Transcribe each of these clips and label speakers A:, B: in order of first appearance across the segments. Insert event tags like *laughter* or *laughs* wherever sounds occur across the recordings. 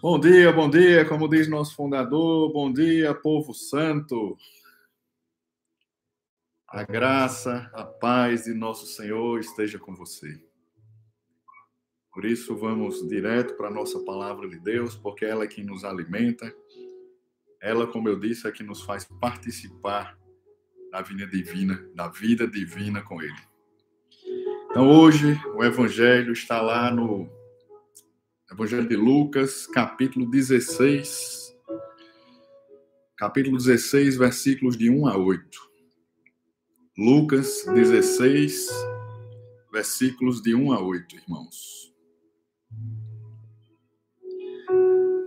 A: Bom dia, bom dia, como diz nosso fundador, bom dia, povo santo. A graça, a paz de nosso Senhor esteja com você. Por isso, vamos direto para a nossa palavra de Deus, porque ela é que nos alimenta, ela, como eu disse, é que nos faz participar da vida divina, da vida divina com Ele. Então, hoje, o Evangelho está lá no Evangelho de Lucas, capítulo 16. Capítulo 16, versículos de 1 a 8. Lucas 16, versículos de 1 a 8, irmãos.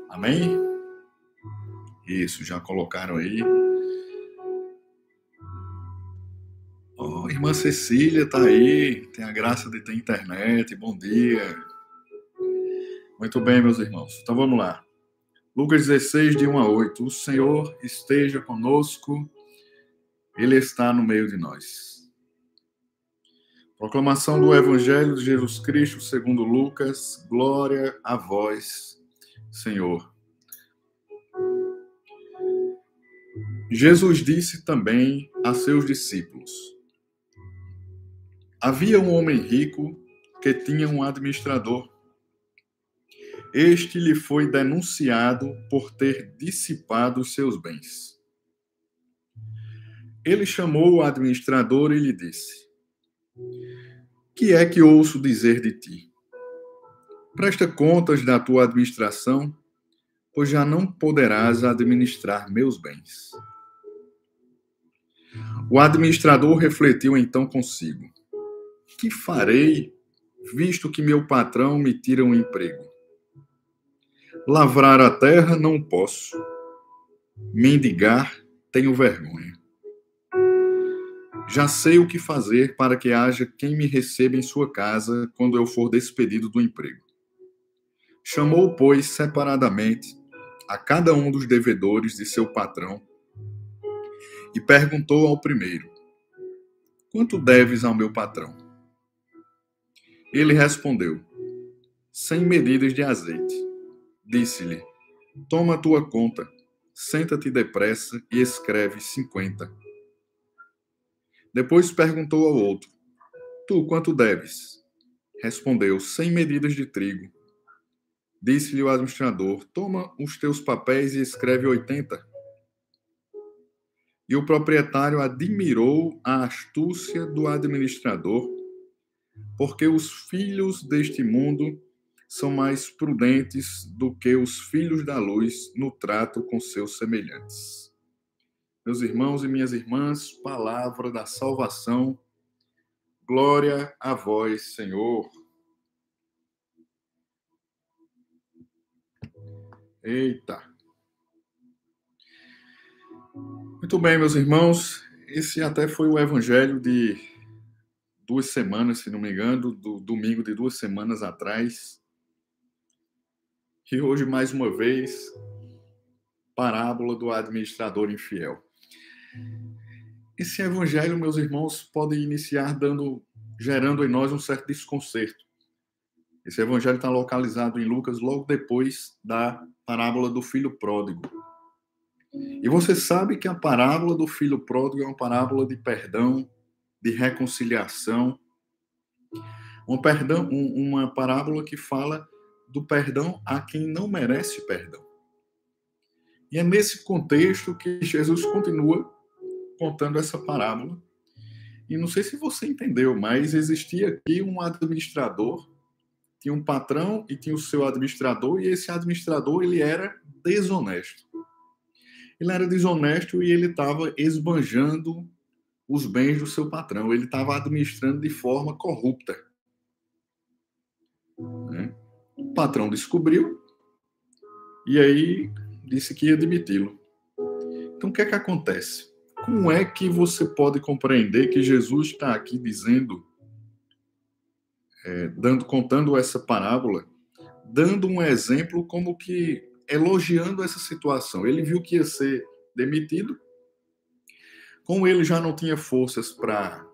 A: Amém? Isso, já colocaram aí. Oh, irmã Cecília tá aí, tem a graça de ter internet. Bom dia. Muito bem, meus irmãos. Então vamos lá. Lucas 16, de 1 a 8. O Senhor esteja conosco, Ele está no meio de nós. Proclamação do Evangelho de Jesus Cristo segundo Lucas. Glória a vós, Senhor. Jesus disse também a seus discípulos: Havia um homem rico que tinha um administrador este lhe foi denunciado por ter dissipado os seus bens. Ele chamou o administrador e lhe disse: Que é que ouço dizer de ti? Presta contas da tua administração, pois já não poderás administrar meus bens. O administrador refletiu então consigo: Que farei, visto que meu patrão me tira um emprego? Lavrar a terra não posso. Mendigar tenho vergonha. Já sei o que fazer para que haja quem me receba em sua casa quando eu for despedido do emprego. Chamou, pois, separadamente a cada um dos devedores de seu patrão e perguntou ao primeiro: Quanto deves ao meu patrão? Ele respondeu: Cem medidas de azeite. Disse-lhe: Toma a tua conta, senta-te depressa e escreve cinquenta. Depois perguntou ao outro: Tu quanto deves? Respondeu: Cem medidas de trigo. Disse-lhe o administrador: Toma os teus papéis e escreve oitenta. E o proprietário admirou a astúcia do administrador, porque os filhos deste mundo são mais prudentes do que os filhos da luz no trato com seus semelhantes. Meus irmãos e minhas irmãs, palavra da salvação, glória a vós, Senhor. Eita. Muito bem, meus irmãos, esse até foi o evangelho de duas semanas, se não me engano, do domingo de duas semanas atrás e hoje, mais uma vez, parábola do administrador infiel. Esse evangelho, meus irmãos, pode iniciar dando, gerando em nós um certo desconcerto. Esse evangelho está localizado em Lucas logo depois da parábola do filho pródigo. E você sabe que a parábola do filho pródigo é uma parábola de perdão, de reconciliação, um perdão, um, uma parábola que fala do perdão a quem não merece perdão. E é nesse contexto que Jesus continua contando essa parábola. E não sei se você entendeu, mas existia aqui um administrador, tinha um patrão e tinha o seu administrador, e esse administrador ele era desonesto. Ele era desonesto e ele estava esbanjando os bens do seu patrão. Ele estava administrando de forma corrupta. Né? O patrão descobriu e aí disse que ia demiti-lo. Então, o que é que acontece? Como é que você pode compreender que Jesus está aqui dizendo, é, dando, contando essa parábola, dando um exemplo como que elogiando essa situação? Ele viu que ia ser demitido, como ele já não tinha forças para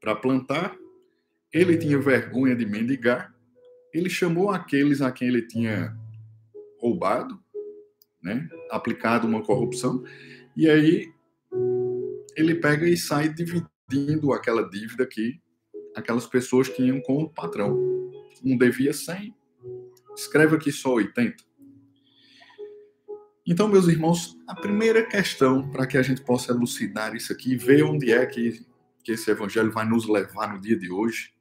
A: para plantar, ele tinha vergonha de mendigar, ele chamou aqueles a quem ele tinha roubado, né? aplicado uma corrupção, e aí ele pega e sai dividindo aquela dívida que aquelas pessoas tinham com o patrão. Um devia 100, escreve aqui só 80. Então, meus irmãos, a primeira questão para que a gente possa elucidar isso aqui, ver onde é que, que esse evangelho vai nos levar no dia de hoje,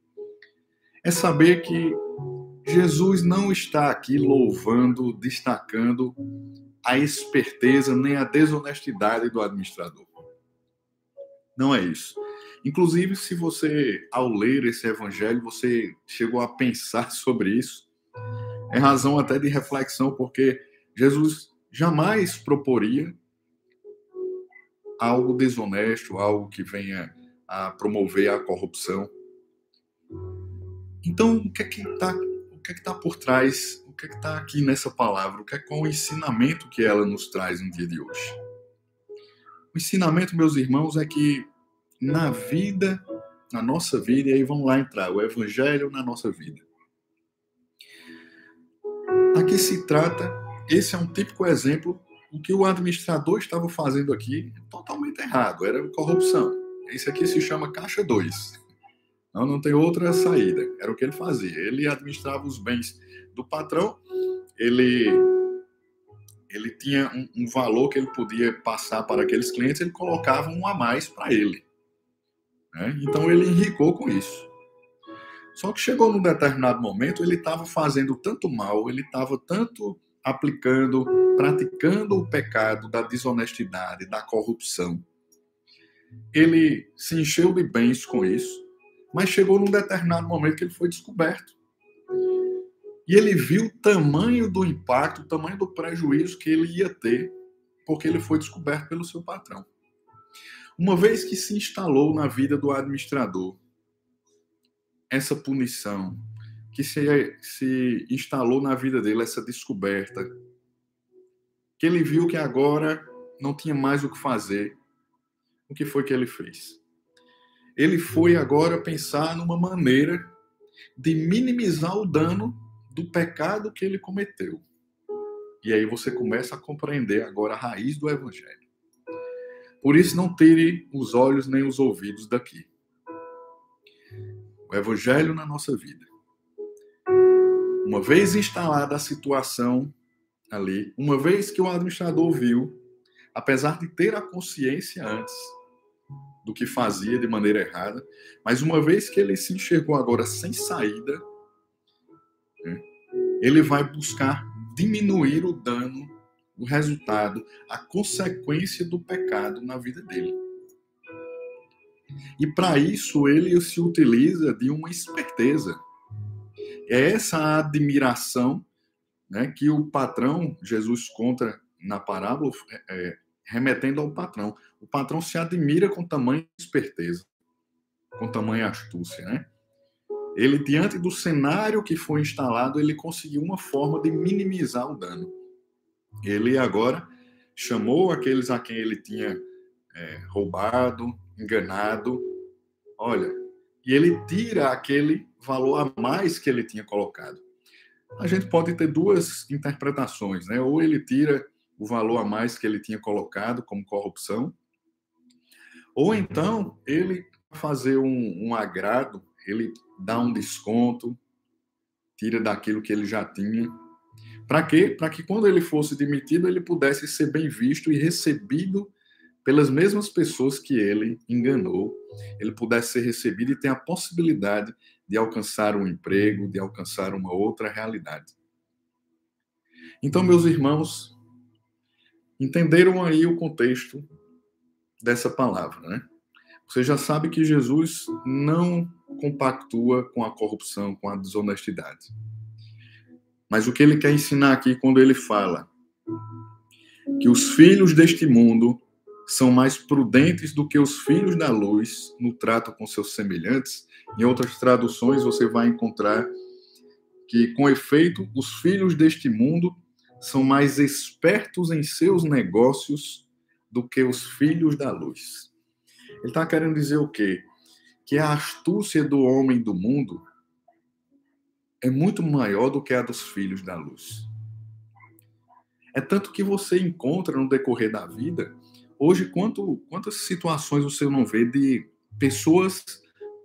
A: é saber que Jesus não está aqui louvando, destacando a esperteza nem a desonestidade do administrador. Não é isso. Inclusive, se você, ao ler esse evangelho, você chegou a pensar *laughs* sobre isso, é razão até de reflexão, porque Jesus jamais proporia algo desonesto, algo que venha a promover a corrupção. Então, o que é que está que é que tá por trás? O que é que está aqui nessa palavra? O que é qual o ensinamento que ela nos traz no dia de hoje? O ensinamento, meus irmãos, é que na vida, na nossa vida, e aí vamos lá entrar, o evangelho na nossa vida. Aqui se trata, esse é um típico exemplo, o que o administrador estava fazendo aqui totalmente errado, era corrupção. Esse aqui se chama caixa 2. Não, não tem outra saída. Era o que ele fazia. Ele administrava os bens do patrão, ele ele tinha um, um, valor que ele podia passar para aqueles clientes, ele colocava um a mais para ele. Né? Então ele enricou com isso. Só que chegou num determinado momento, ele estava fazendo tanto mal, ele estava tanto aplicando, praticando o pecado da desonestidade, da corrupção. Ele se encheu de bens com isso, mas chegou num determinado momento que ele foi descoberto. E ele viu o tamanho do impacto, o tamanho do prejuízo que ele ia ter, porque ele foi descoberto pelo seu patrão. Uma vez que se instalou na vida do administrador essa punição, que se, se instalou na vida dele essa descoberta, que ele viu que agora não tinha mais o que fazer, o que foi que ele fez? Ele foi agora pensar numa maneira de minimizar o dano do pecado que ele cometeu. E aí você começa a compreender agora a raiz do evangelho. Por isso, não tire os olhos nem os ouvidos daqui. O Evangelho na nossa vida. Uma vez instalada a situação ali, uma vez que o administrador viu, apesar de ter a consciência antes do que fazia de maneira errada, mas uma vez que ele se enxergou agora sem saída, né, ele vai buscar diminuir o dano o resultado, a consequência do pecado na vida dele. E para isso ele se utiliza de uma esperteza. É essa admiração né, que o patrão, Jesus conta na parábola, é, remetendo ao patrão. O patrão se admira com tamanha esperteza, com tamanha astúcia. Né? Ele, diante do cenário que foi instalado, ele conseguiu uma forma de minimizar o dano. Ele agora chamou aqueles a quem ele tinha é, roubado, enganado. Olha, e ele tira aquele valor a mais que ele tinha colocado. A gente pode ter duas interpretações, né? Ou ele tira o valor a mais que ele tinha colocado como corrupção, ou então ele fazer um, um agrado, ele dá um desconto, tira daquilo que ele já tinha. Para quê? Para que quando ele fosse demitido, ele pudesse ser bem visto e recebido pelas mesmas pessoas que ele enganou, ele pudesse ser recebido e ter a possibilidade de alcançar um emprego, de alcançar uma outra realidade. Então, meus irmãos, entenderam aí o contexto dessa palavra, né? Você já sabe que Jesus não compactua com a corrupção, com a desonestidade. Mas o que ele quer ensinar aqui quando ele fala que os filhos deste mundo são mais prudentes do que os filhos da luz no trato com seus semelhantes, em outras traduções você vai encontrar que, com efeito, os filhos deste mundo são mais espertos em seus negócios do que os filhos da luz. Ele está querendo dizer o quê? Que a astúcia do homem do mundo é muito maior do que a dos filhos da luz. É tanto que você encontra no decorrer da vida, hoje, quanto, quantas situações você não vê de pessoas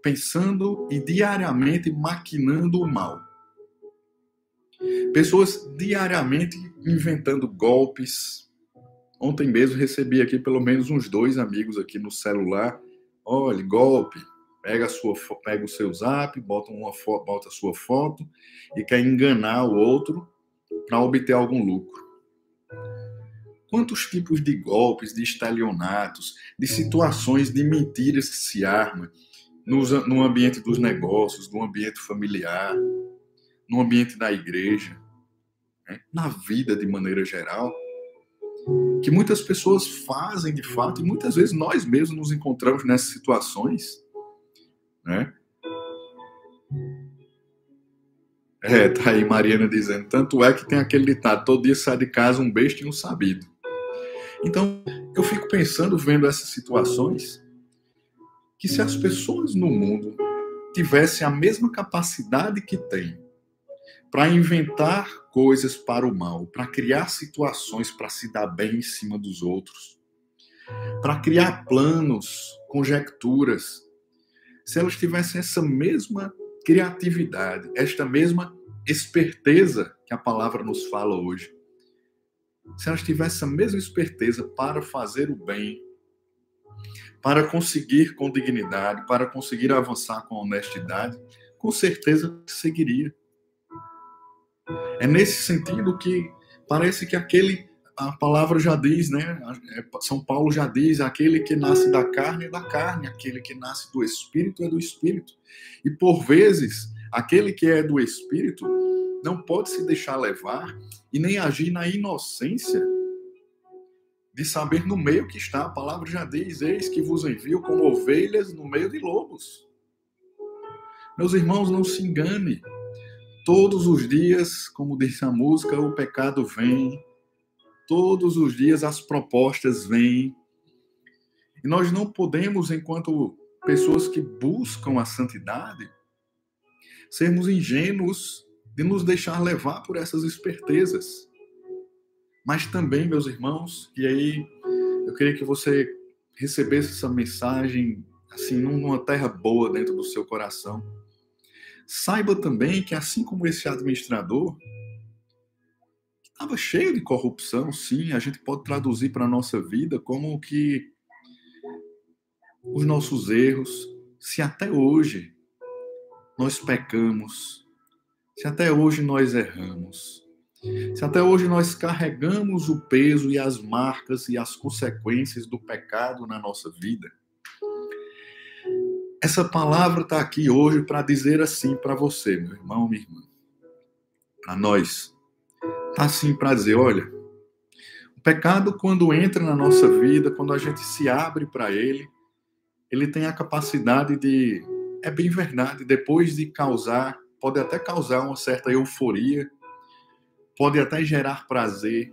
A: pensando e diariamente maquinando o mal. Pessoas diariamente inventando golpes. Ontem mesmo recebi aqui pelo menos uns dois amigos aqui no celular. Olha, golpe. Pega, a sua, pega o seu zap, bota, uma bota a sua foto e quer enganar o outro para obter algum lucro. Quantos tipos de golpes, de estalionatos, de situações de mentiras que se arma no, no ambiente dos negócios, no ambiente familiar, no ambiente da igreja, né? na vida de maneira geral, que muitas pessoas fazem de fato e muitas vezes nós mesmos nos encontramos nessas situações, né? É, tá aí Mariana dizendo, tanto é que tem aquele ditado, todo dia sai de casa um besta e um sabido. Então, eu fico pensando, vendo essas situações, que se as pessoas no mundo tivessem a mesma capacidade que têm para inventar coisas para o mal, para criar situações para se dar bem em cima dos outros, para criar planos, conjecturas. Se elas tivessem essa mesma criatividade, esta mesma esperteza que a palavra nos fala hoje, se elas tivessem essa mesma esperteza para fazer o bem, para conseguir com dignidade, para conseguir avançar com honestidade, com certeza seguiria. É nesse sentido que parece que aquele a palavra já diz, né? É, São Paulo já diz: aquele que nasce da carne é da carne, aquele que nasce do espírito é do espírito. E por vezes, aquele que é do espírito não pode se deixar levar e nem agir na inocência de saber no meio que está. A palavra já diz: Eis que vos envio como ovelhas no meio de lobos. Meus irmãos, não se engane. Todos os dias, como disse a música, o pecado vem. Todos os dias as propostas vêm. E nós não podemos, enquanto pessoas que buscam a santidade, sermos ingênuos de nos deixar levar por essas espertezas. Mas também, meus irmãos, e aí eu queria que você recebesse essa mensagem assim numa terra boa dentro do seu coração Saiba também que, assim como esse administrador, estava cheio de corrupção, sim, a gente pode traduzir para a nossa vida como que os nossos erros, se até hoje nós pecamos, se até hoje nós erramos, se até hoje nós carregamos o peso e as marcas e as consequências do pecado na nossa vida, essa palavra está aqui hoje para dizer assim para você, meu irmão, minha irmã. Para nós. Está assim para dizer: olha, o pecado, quando entra na nossa vida, quando a gente se abre para ele, ele tem a capacidade de. É bem verdade, depois de causar, pode até causar uma certa euforia, pode até gerar prazer.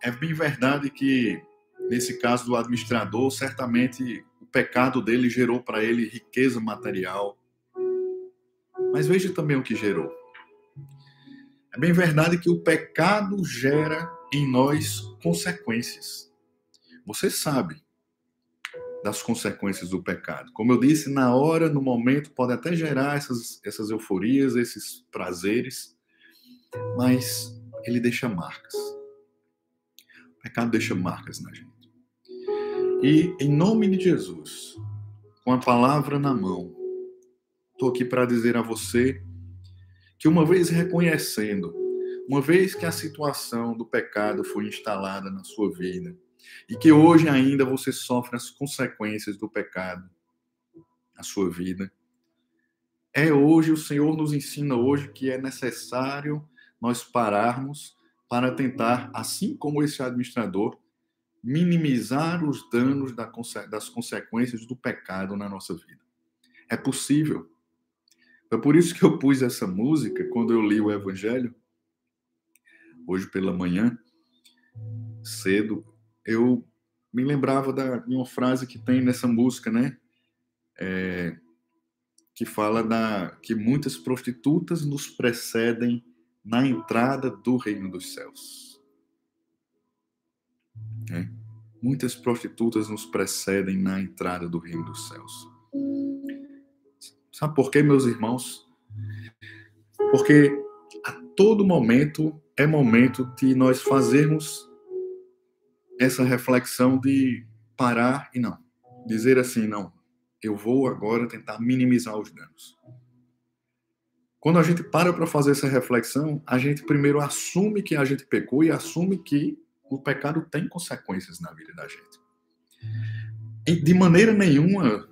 A: É bem verdade que, nesse caso do administrador, certamente pecado dele gerou para ele riqueza material. Mas veja também o que gerou. É bem verdade que o pecado gera em nós consequências. Você sabe das consequências do pecado. Como eu disse, na hora, no momento, pode até gerar essas, essas euforias, esses prazeres, mas ele deixa marcas. O pecado deixa marcas na gente. E em nome de Jesus, com a palavra na mão, estou aqui para dizer a você que uma vez reconhecendo, uma vez que a situação do pecado foi instalada na sua vida e que hoje ainda você sofre as consequências do pecado na sua vida, é hoje o Senhor nos ensina hoje que é necessário nós pararmos para tentar, assim como esse administrador, minimizar os danos das consequências do pecado na nossa vida. É possível. Foi por isso que eu pus essa música quando eu li o Evangelho, hoje pela manhã, cedo, eu me lembrava da, de uma frase que tem nessa música, né? É, que fala da que muitas prostitutas nos precedem na entrada do reino dos céus. É. Muitas prostitutas nos precedem na entrada do reino dos céus. Sabe por quê, meus irmãos? Porque a todo momento é momento de nós fazermos essa reflexão de parar e não. Dizer assim, não, eu vou agora tentar minimizar os danos. Quando a gente para para fazer essa reflexão, a gente primeiro assume que a gente pecou e assume que o pecado tem consequências na vida da gente. De maneira nenhuma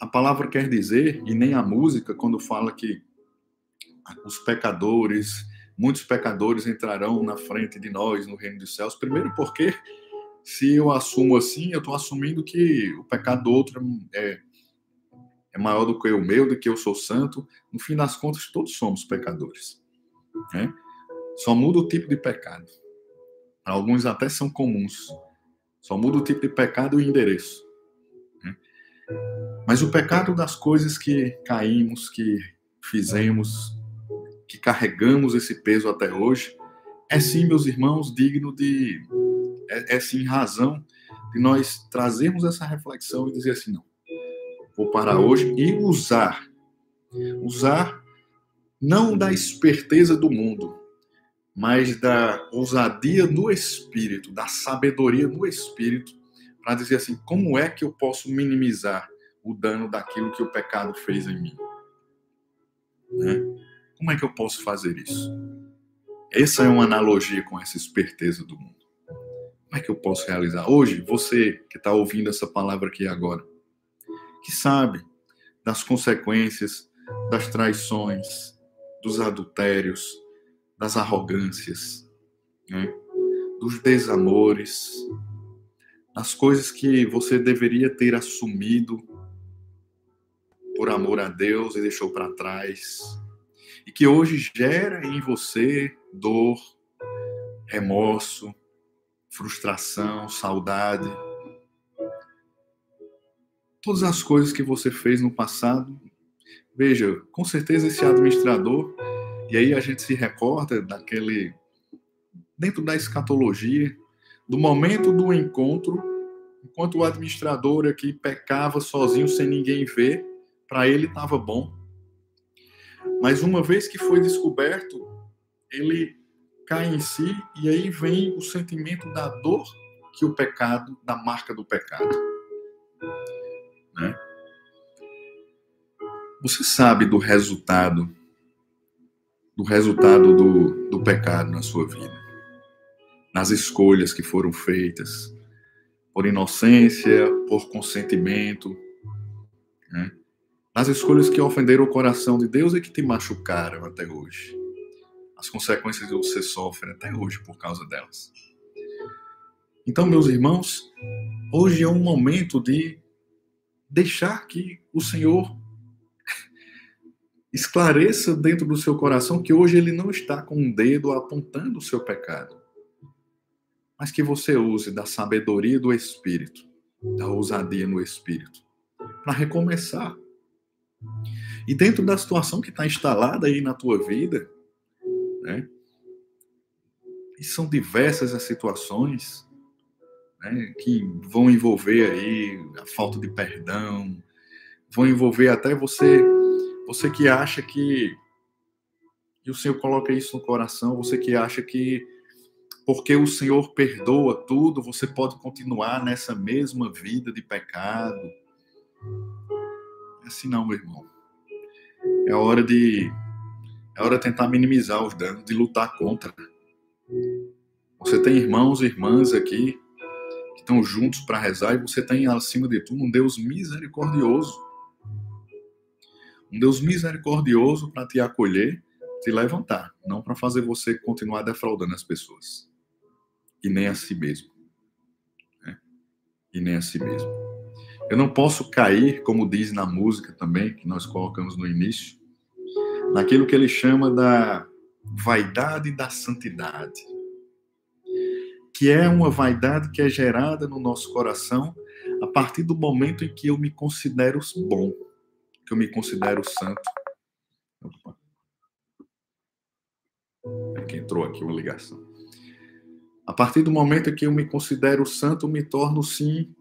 A: a palavra quer dizer, e nem a música, quando fala que os pecadores, muitos pecadores entrarão na frente de nós no reino dos céus. Primeiro, porque se eu assumo assim, eu estou assumindo que o pecado do outro é, é maior do que o meu, do que eu sou santo. No fim das contas, todos somos pecadores. Né? Só muda o tipo de pecado. Alguns até são comuns. Só muda o tipo de pecado e o endereço. Né? Mas o pecado das coisas que caímos, que fizemos, que carregamos esse peso até hoje, é sim, meus irmãos, digno de. É, é sim razão de nós trazermos essa reflexão e dizer assim: não, vou parar hoje e usar. Usar não da esperteza do mundo, mas da ousadia no espírito, da sabedoria no espírito, para dizer assim: como é que eu posso minimizar o dano daquilo que o pecado fez em mim? Né? Como é que eu posso fazer isso? Essa é uma analogia com essa esperteza do mundo. Como é que eu posso realizar? Hoje, você que está ouvindo essa palavra aqui agora, que sabe das consequências das traições, dos adultérios, das arrogâncias, né? dos desamores, das coisas que você deveria ter assumido por amor a Deus e deixou para trás, e que hoje gera em você dor, remorso, frustração, saudade todas as coisas que você fez no passado. Veja, com certeza esse administrador, e aí a gente se recorda daquele, dentro da escatologia, do momento do encontro, enquanto o administrador aqui pecava sozinho, sem ninguém ver, para ele estava bom. Mas uma vez que foi descoberto, ele cai em si e aí vem o sentimento da dor que o pecado, da marca do pecado. Né? Você sabe do resultado, do resultado do, do pecado na sua vida, nas escolhas que foram feitas, por inocência, por consentimento, né? nas escolhas que ofenderam o coração de Deus e que te machucaram até hoje. As consequências que você sofre até hoje por causa delas. Então, meus irmãos, hoje é um momento de deixar que o Senhor esclareça dentro do seu coração que hoje ele não está com um dedo apontando o seu pecado, mas que você use da sabedoria do Espírito, da ousadia no Espírito, para recomeçar. E dentro da situação que está instalada aí na tua vida, né? E são diversas as situações, né, que vão envolver aí a falta de perdão, vão envolver até você, você que acha que o Senhor coloca isso no coração, você que acha que porque o Senhor perdoa tudo, você pode continuar nessa mesma vida de pecado. É assim não, meu irmão. É hora de é hora de tentar minimizar os danos, de lutar contra. Você tem irmãos e irmãs aqui que estão juntos para rezar, e você tem acima de tudo um Deus misericordioso. Um Deus misericordioso para te acolher, te levantar, não para fazer você continuar defraudando as pessoas. E nem a si mesmo. Né? E nem a si mesmo. Eu não posso cair, como diz na música também, que nós colocamos no início, naquilo que ele chama da vaidade da santidade que é uma vaidade que é gerada no nosso coração a partir do momento em que eu me considero bom, que eu me considero santo. que entrou aqui uma ligação. A partir do momento que eu me considero santo, me torno sim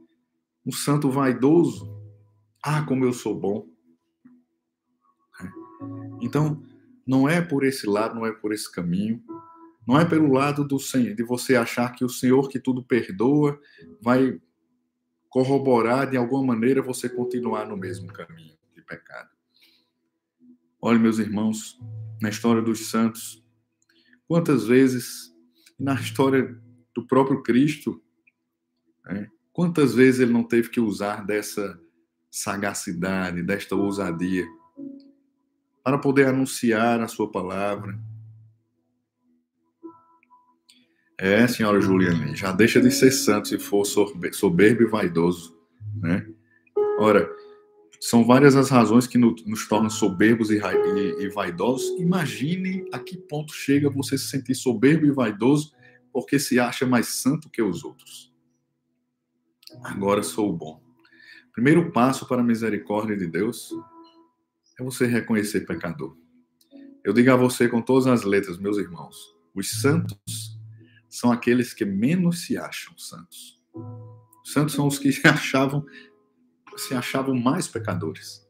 A: um santo vaidoso. Ah, como eu sou bom. É. Então, não é por esse lado, não é por esse caminho, não é pelo lado do Senhor, de você achar que o Senhor que tudo perdoa vai corroborar de alguma maneira você continuar no mesmo caminho pecado. Olha, meus irmãos, na história dos santos, quantas vezes na história do próprio Cristo, né, quantas vezes ele não teve que usar dessa sagacidade, desta ousadia, para poder anunciar a sua palavra. É, senhora Juliane, já deixa de ser santo se for soberbo e vaidoso, né? Ora, são várias as razões que nos tornam soberbos e, vaidosos. Imagine a que ponto chega você se sentir soberbo e vaidoso porque se acha mais santo que os outros. Agora sou bom. Primeiro passo para a misericórdia de Deus é você reconhecer pecador. Eu digo a você com todas as letras, meus irmãos, os santos são aqueles que menos se acham santos. Os santos são os que *laughs* achavam se achavam mais pecadores.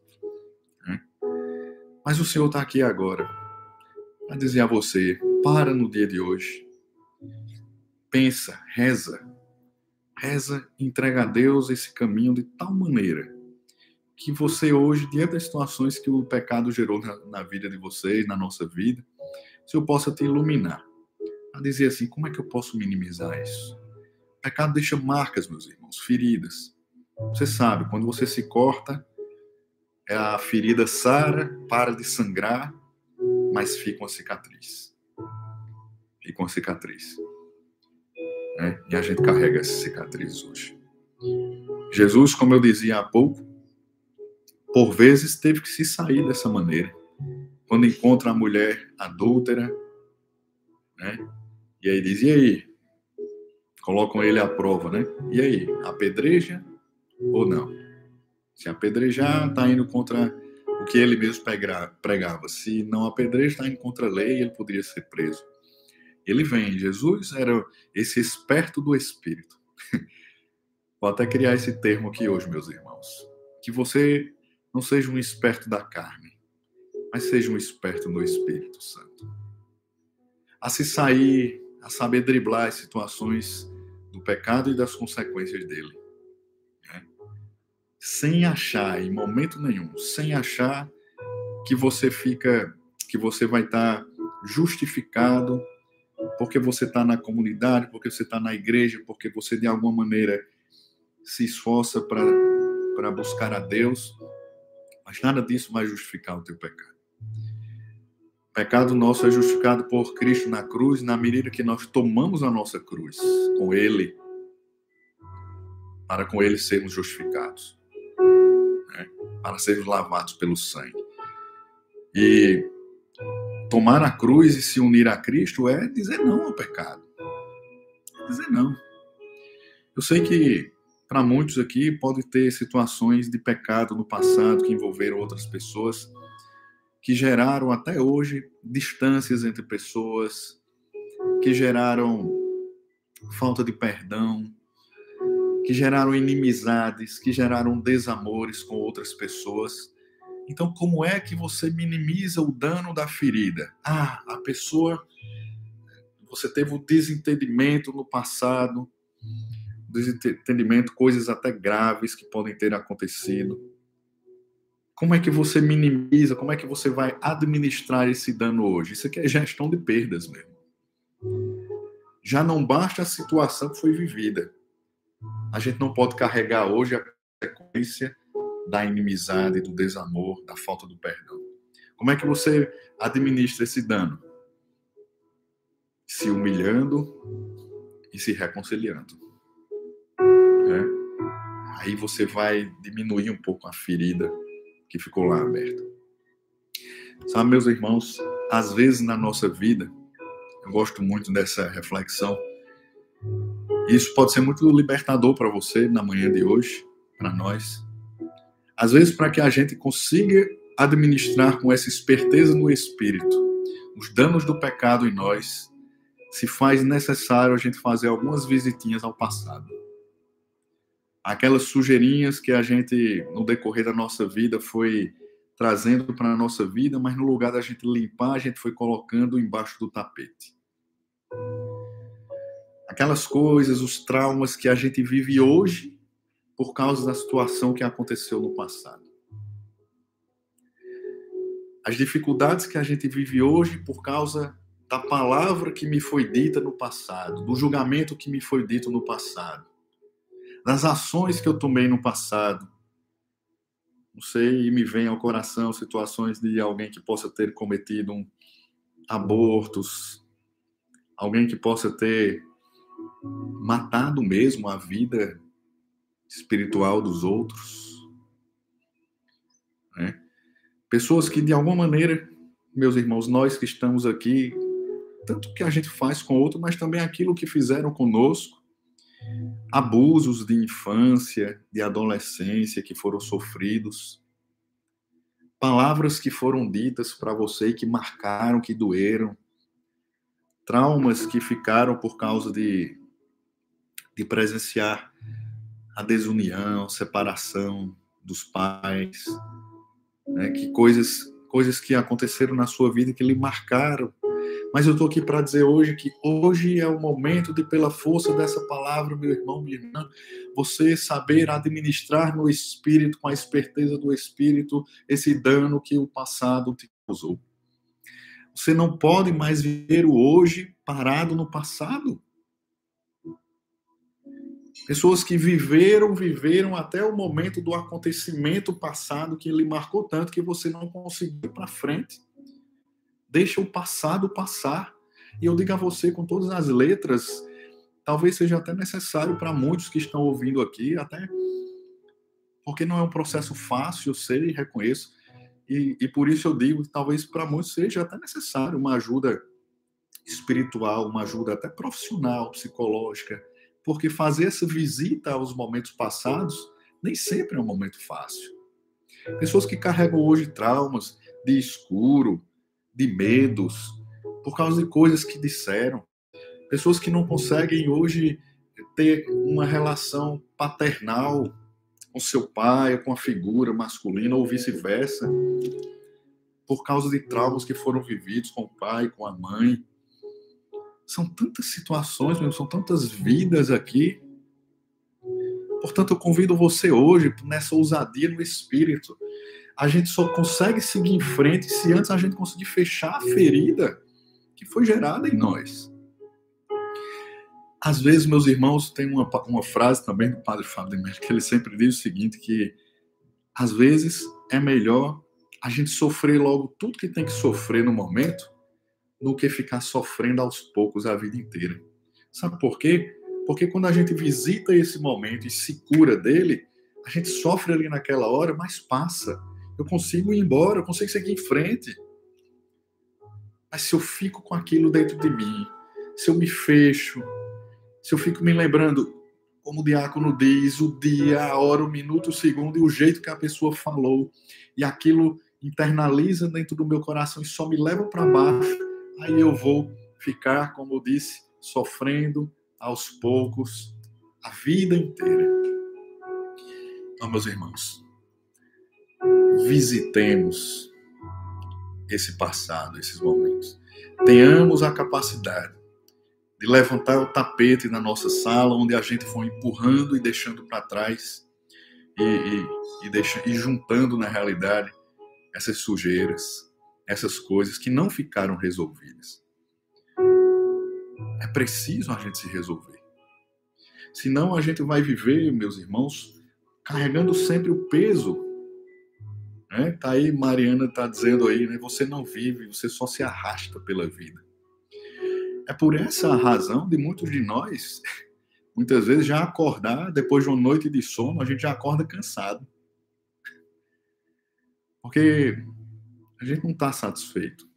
A: Né? Mas o Senhor está aqui agora para dizer a você: para no dia de hoje, pensa, reza, reza, entrega a Deus esse caminho de tal maneira que você hoje, diante das situações que o pecado gerou na, na vida de vocês, na nossa vida, se eu possa te iluminar a dizer assim, como é que eu posso minimizar isso? O pecado deixa marcas, meus irmãos, feridas. Você sabe, quando você se corta, é a ferida sara, para de sangrar, mas fica uma cicatriz. Fica uma cicatriz. Né? E a gente carrega essa cicatriz hoje. Jesus, como eu dizia há pouco, por vezes teve que se sair dessa maneira. Quando encontra a mulher adúltera, né? E aí diz, e aí? Colocam ele à prova, né? E aí, apedreja ou não? Se apedrejar, está indo contra o que ele mesmo pregava. Se não apedreja, está indo contra a lei, ele poderia ser preso. Ele vem. Jesus era esse esperto do Espírito. *laughs* Vou até criar esse termo aqui hoje, meus irmãos. Que você não seja um esperto da carne, mas seja um esperto no Espírito Santo. A se sair, a saber driblar as situações do pecado e das consequências dele. Sem achar, em momento nenhum, sem achar que você fica, que você vai estar justificado porque você está na comunidade, porque você está na igreja, porque você de alguma maneira se esforça para buscar a Deus, mas nada disso vai justificar o teu pecado. O pecado nosso é justificado por Cristo na cruz, na medida que nós tomamos a nossa cruz com Ele, para com Ele sermos justificados, né? para sermos lavados pelo sangue. E tomar a cruz e se unir a Cristo é dizer não ao pecado. É dizer não. Eu sei que para muitos aqui pode ter situações de pecado no passado que envolveram outras pessoas, que geraram até hoje distâncias entre pessoas, que geraram falta de perdão, que geraram inimizades, que geraram desamores com outras pessoas. Então, como é que você minimiza o dano da ferida? Ah, a pessoa. Você teve um desentendimento no passado, desentendimento, coisas até graves que podem ter acontecido. Como é que você minimiza? Como é que você vai administrar esse dano hoje? Isso aqui é gestão de perdas mesmo. Já não basta a situação que foi vivida. A gente não pode carregar hoje a consequência da inimizade, do desamor, da falta do perdão. Como é que você administra esse dano? Se humilhando e se reconciliando. Né? Aí você vai diminuir um pouco a ferida que ficou lá aberta. Sabe, meus irmãos, às vezes na nossa vida, eu gosto muito dessa reflexão. Isso pode ser muito libertador para você na manhã de hoje, para nós. Às vezes, para que a gente consiga administrar com essa esperteza no espírito os danos do pecado em nós, se faz necessário a gente fazer algumas visitinhas ao passado. Aquelas sujeirinhas que a gente, no decorrer da nossa vida, foi trazendo para a nossa vida, mas no lugar da gente limpar, a gente foi colocando embaixo do tapete. Aquelas coisas, os traumas que a gente vive hoje por causa da situação que aconteceu no passado. As dificuldades que a gente vive hoje por causa da palavra que me foi dita no passado, do julgamento que me foi dito no passado, das ações que eu tomei no passado. Não sei, e me vem ao coração situações de alguém que possa ter cometido um abortos, alguém que possa ter matado mesmo a vida espiritual dos outros. Né? Pessoas que, de alguma maneira, meus irmãos, nós que estamos aqui, tanto que a gente faz com outro, mas também aquilo que fizeram conosco, abusos de infância, de adolescência que foram sofridos, palavras que foram ditas para você que marcaram, que doeram, traumas que ficaram por causa de, de presenciar a desunião, separação dos pais, né? que coisas, coisas que aconteceram na sua vida que lhe marcaram. Mas eu estou aqui para dizer hoje que hoje é o momento de, pela força dessa palavra, meu irmão, minha irmã, você saber administrar no espírito, com a esperteza do espírito, esse dano que o passado te causou. Você não pode mais viver o hoje parado no passado. Pessoas que viveram, viveram até o momento do acontecimento passado que lhe marcou tanto que você não conseguiu para frente. Deixa o passado passar. E eu digo a você com todas as letras, talvez seja até necessário para muitos que estão ouvindo aqui, até porque não é um processo fácil, eu sei, reconheço. E, e por isso eu digo, talvez para muitos seja até necessário uma ajuda espiritual, uma ajuda até profissional, psicológica, porque fazer essa visita aos momentos passados nem sempre é um momento fácil. Pessoas que carregam hoje traumas de escuro, de medos, por causa de coisas que disseram. Pessoas que não conseguem hoje ter uma relação paternal com seu pai, com a figura masculina ou vice-versa, por causa de traumas que foram vividos com o pai, com a mãe. São tantas situações, são tantas vidas aqui. Portanto, eu convido você hoje, nessa ousadia no espírito. A gente só consegue seguir em frente se antes a gente conseguir fechar a ferida que foi gerada em nós. Às vezes, meus irmãos, tem uma, uma frase também do padre Fábio que ele sempre diz o seguinte, que às vezes é melhor a gente sofrer logo tudo que tem que sofrer no momento do que ficar sofrendo aos poucos a vida inteira. Sabe por quê? Porque quando a gente visita esse momento e se cura dele, a gente sofre ali naquela hora, mas passa. Eu consigo ir embora, eu consigo seguir em frente. Mas se eu fico com aquilo dentro de mim, se eu me fecho, se eu fico me lembrando, como o diácono diz, o dia, a hora, o minuto, o segundo e o jeito que a pessoa falou, e aquilo internaliza dentro do meu coração e só me leva para baixo, aí eu vou ficar, como eu disse, sofrendo aos poucos a vida inteira. Então, meus irmãos, visitemos esse passado, esses momentos. Tenhamos a capacidade de levantar o tapete na nossa sala, onde a gente foi empurrando e deixando para trás e, e, e, deixa, e juntando na realidade essas sujeiras, essas coisas que não ficaram resolvidas. É preciso a gente se resolver. Senão a gente vai viver, meus irmãos, carregando sempre o peso. Né? Tá aí, Mariana está dizendo aí, né? Você não vive, você só se arrasta pela vida. É por essa razão de muitos de nós, *laughs* muitas vezes já acordar depois de uma noite de sono, a gente já acorda cansado. Porque a gente não está satisfeito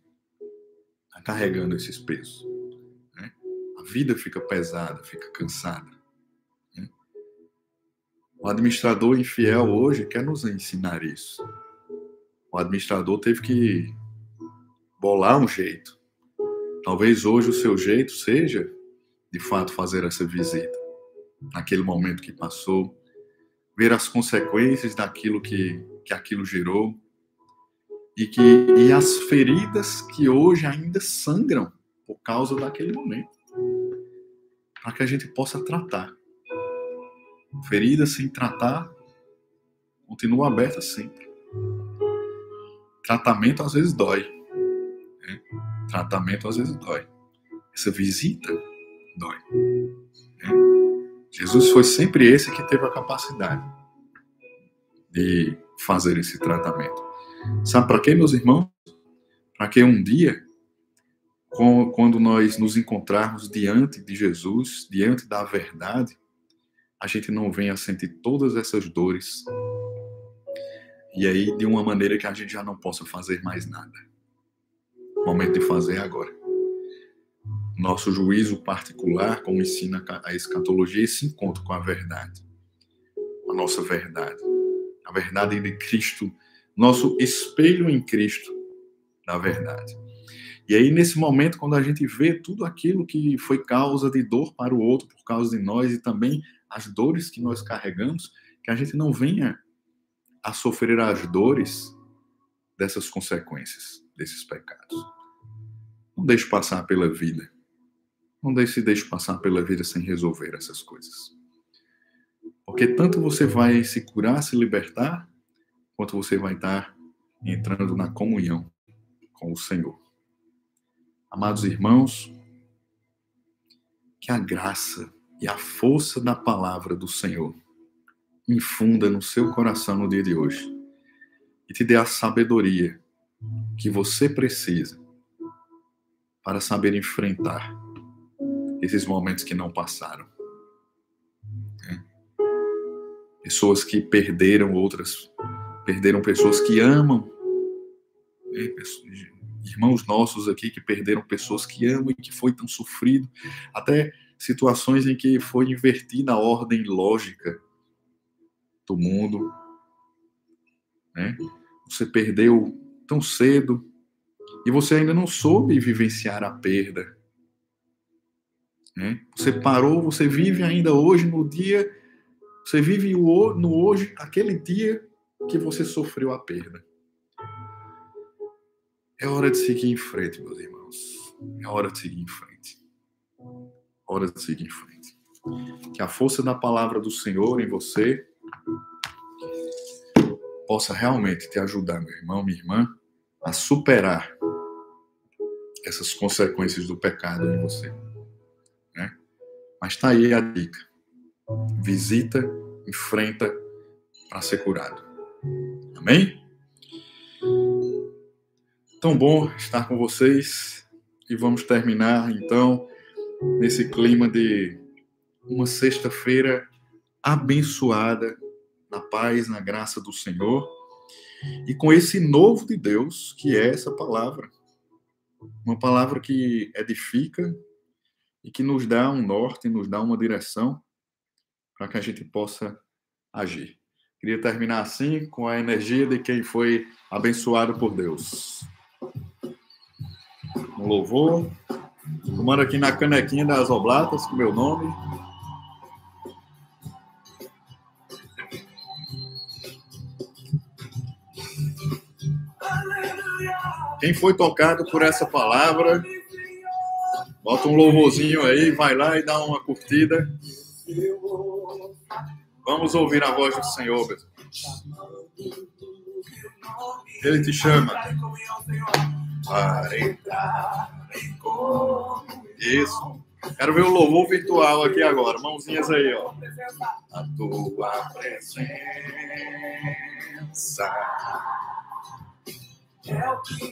A: tá carregando esses pesos. Né? A vida fica pesada, fica cansada. Né? O administrador infiel hoje quer nos ensinar isso. O administrador teve que bolar um jeito Talvez hoje o seu jeito seja, de fato, fazer essa visita, naquele momento que passou, ver as consequências daquilo que, que aquilo gerou e, que, e as feridas que hoje ainda sangram por causa daquele momento, para que a gente possa tratar. Ferida sem tratar continua aberta sempre. Tratamento às vezes dói. Né? Tratamento às vezes dói. Essa visita dói. Né? Jesus foi sempre esse que teve a capacidade de fazer esse tratamento. Sabe para quê, meus irmãos? Para que um dia, quando nós nos encontrarmos diante de Jesus, diante da verdade, a gente não venha sentir todas essas dores e aí de uma maneira que a gente já não possa fazer mais nada. Momento de fazer é agora. Nosso juízo particular, como ensina a escatologia, esse encontro com a verdade. A nossa verdade. A verdade de Cristo, nosso espelho em Cristo da verdade. E aí, nesse momento, quando a gente vê tudo aquilo que foi causa de dor para o outro, por causa de nós, e também as dores que nós carregamos, que a gente não venha a sofrer as dores dessas consequências, desses pecados. Não deixe passar pela vida. Não deixe, deixe passar pela vida sem resolver essas coisas. Porque tanto você vai se curar, se libertar, quanto você vai estar entrando na comunhão com o Senhor. Amados irmãos, que a graça e a força da palavra do Senhor infunda no seu coração no dia de hoje e te dê a sabedoria que você precisa para saber enfrentar esses momentos que não passaram. Né? Pessoas que perderam outras, perderam pessoas que amam, irmãos nossos aqui que perderam pessoas que amam e que foi tão sofrido, até situações em que foi invertida a ordem lógica do mundo. Né? Você perdeu tão cedo e você ainda não soube vivenciar a perda. Né? Você parou, você vive ainda hoje no dia, você vive no hoje, aquele dia que você sofreu a perda. É hora de seguir em frente, meus irmãos. É hora de seguir em frente. Hora de seguir em frente. Que a força da palavra do Senhor em você possa realmente te ajudar, meu irmão, minha irmã, a superar essas consequências do pecado em você. Né? Mas está aí a dica. Visita, enfrenta para ser curado. Amém? Tão bom estar com vocês e vamos terminar então nesse clima de uma sexta-feira abençoada na paz, na graça do Senhor e com esse novo de Deus, que é essa palavra. Uma palavra que edifica e que nos dá um norte, nos dá uma direção para que a gente possa agir. Queria terminar assim, com a energia de quem foi abençoado por Deus. Um louvor. Tomando aqui na canequinha das oblatas, com meu nome. Quem foi tocado por essa palavra, bota um louvorzinho aí, vai lá e dá uma curtida. Vamos ouvir a voz do Senhor. Ele te chama. Isso. Quero ver o louvor virtual aqui agora. Mãozinhas aí, ó. A tua presença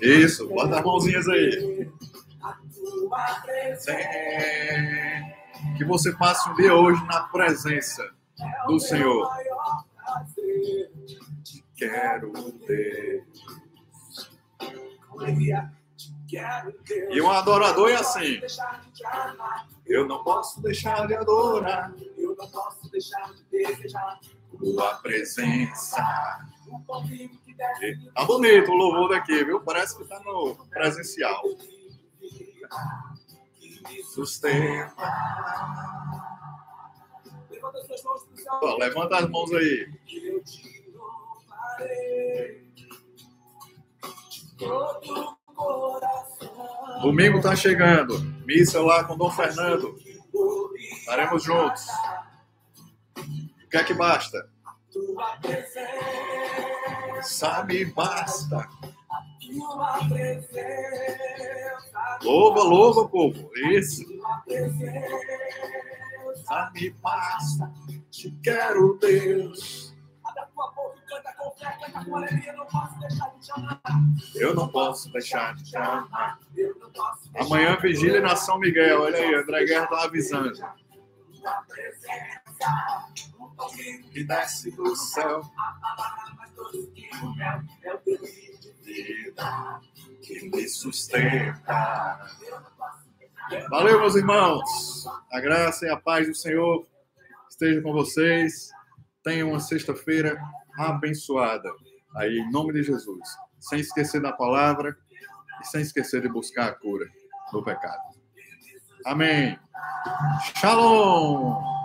A: isso, bota as mãozinhas aí. Que você passe um dia hoje na presença do Senhor. Quero ter. E um adorador é assim. Eu não posso deixar de adorar. Eu não posso deixar de desejar. Tua presença. Tá bonito o louvor daqui, viu? Parece que tá no presencial. sustenta. Levanta as mãos aí. Domingo tá chegando. Missa lá com Dom Fernando. Estaremos juntos. O que é que basta? Sabe, basta. Louva, louva, povo. Isso. Sabe, basta. Te quero, Deus. Eu não posso deixar de te amar. Amanhã, vigília na São Miguel. Olha aí, André Guerra tá avisando. Que desce do céu. Que me sustenta. Valeu, meus irmãos. A graça e a paz do Senhor esteja com vocês. Tenham uma sexta-feira abençoada. Aí, em nome de Jesus. Sem esquecer da palavra e sem esquecer de buscar a cura do pecado. Amém. Shalom.